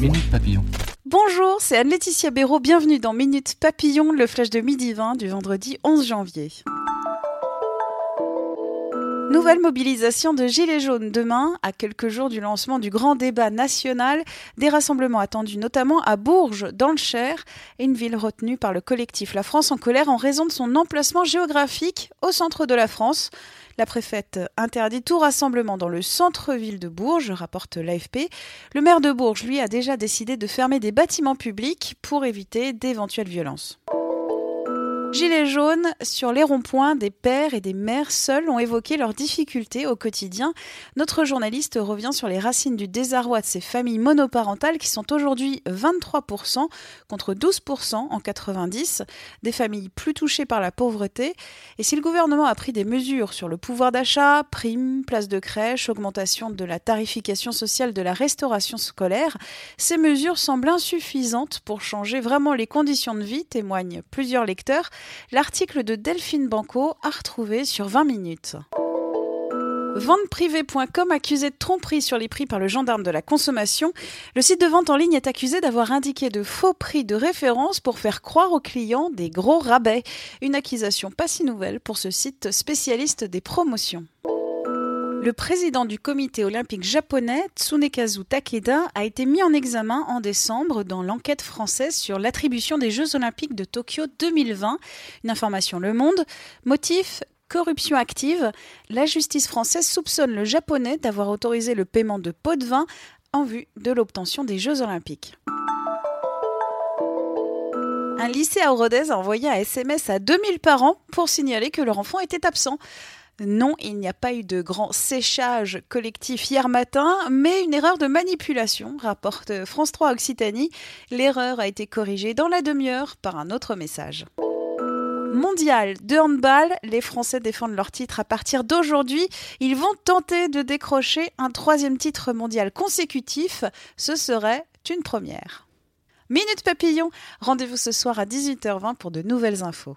Minute Papillon. Bonjour, c'est Anne-Laetitia Béraud. Bienvenue dans Minute Papillon, le flash de midi 20 du vendredi 11 janvier. Nouvelle mobilisation de Gilets jaunes demain, à quelques jours du lancement du grand débat national. Des rassemblements attendus notamment à Bourges, dans le Cher, une ville retenue par le collectif La France en colère en raison de son emplacement géographique au centre de la France. La préfète interdit tout rassemblement dans le centre-ville de Bourges, rapporte l'AFP. Le maire de Bourges, lui, a déjà décidé de fermer des bâtiments publics pour éviter d'éventuelles violences. Gilets jaunes, sur les ronds-points, des pères et des mères seuls ont évoqué leurs difficultés au quotidien. Notre journaliste revient sur les racines du désarroi de ces familles monoparentales qui sont aujourd'hui 23% contre 12% en 90, des familles plus touchées par la pauvreté. Et si le gouvernement a pris des mesures sur le pouvoir d'achat, primes, places de crèche, augmentation de la tarification sociale de la restauration scolaire, ces mesures semblent insuffisantes pour changer vraiment les conditions de vie, témoignent plusieurs lecteurs. L'article de Delphine Banco a retrouvé sur 20 minutes. Venteprivée.com accusé de tromperie sur les prix par le gendarme de la consommation. Le site de vente en ligne est accusé d'avoir indiqué de faux prix de référence pour faire croire aux clients des gros rabais. Une accusation pas si nouvelle pour ce site spécialiste des promotions. Le président du comité olympique japonais, Tsunekazu Takeda, a été mis en examen en décembre dans l'enquête française sur l'attribution des Jeux olympiques de Tokyo 2020. Une information Le Monde. Motif corruption active. La justice française soupçonne le japonais d'avoir autorisé le paiement de pots de vin en vue de l'obtention des Jeux olympiques. Un lycée à Rodez a envoyé un SMS à 2000 parents pour signaler que leur enfant était absent. Non, il n'y a pas eu de grand séchage collectif hier matin, mais une erreur de manipulation, rapporte France 3 Occitanie. L'erreur a été corrigée dans la demi-heure par un autre message. Mondial de handball, les Français défendent leur titre à partir d'aujourd'hui. Ils vont tenter de décrocher un troisième titre mondial consécutif. Ce serait une première. Minute Papillon, rendez-vous ce soir à 18h20 pour de nouvelles infos.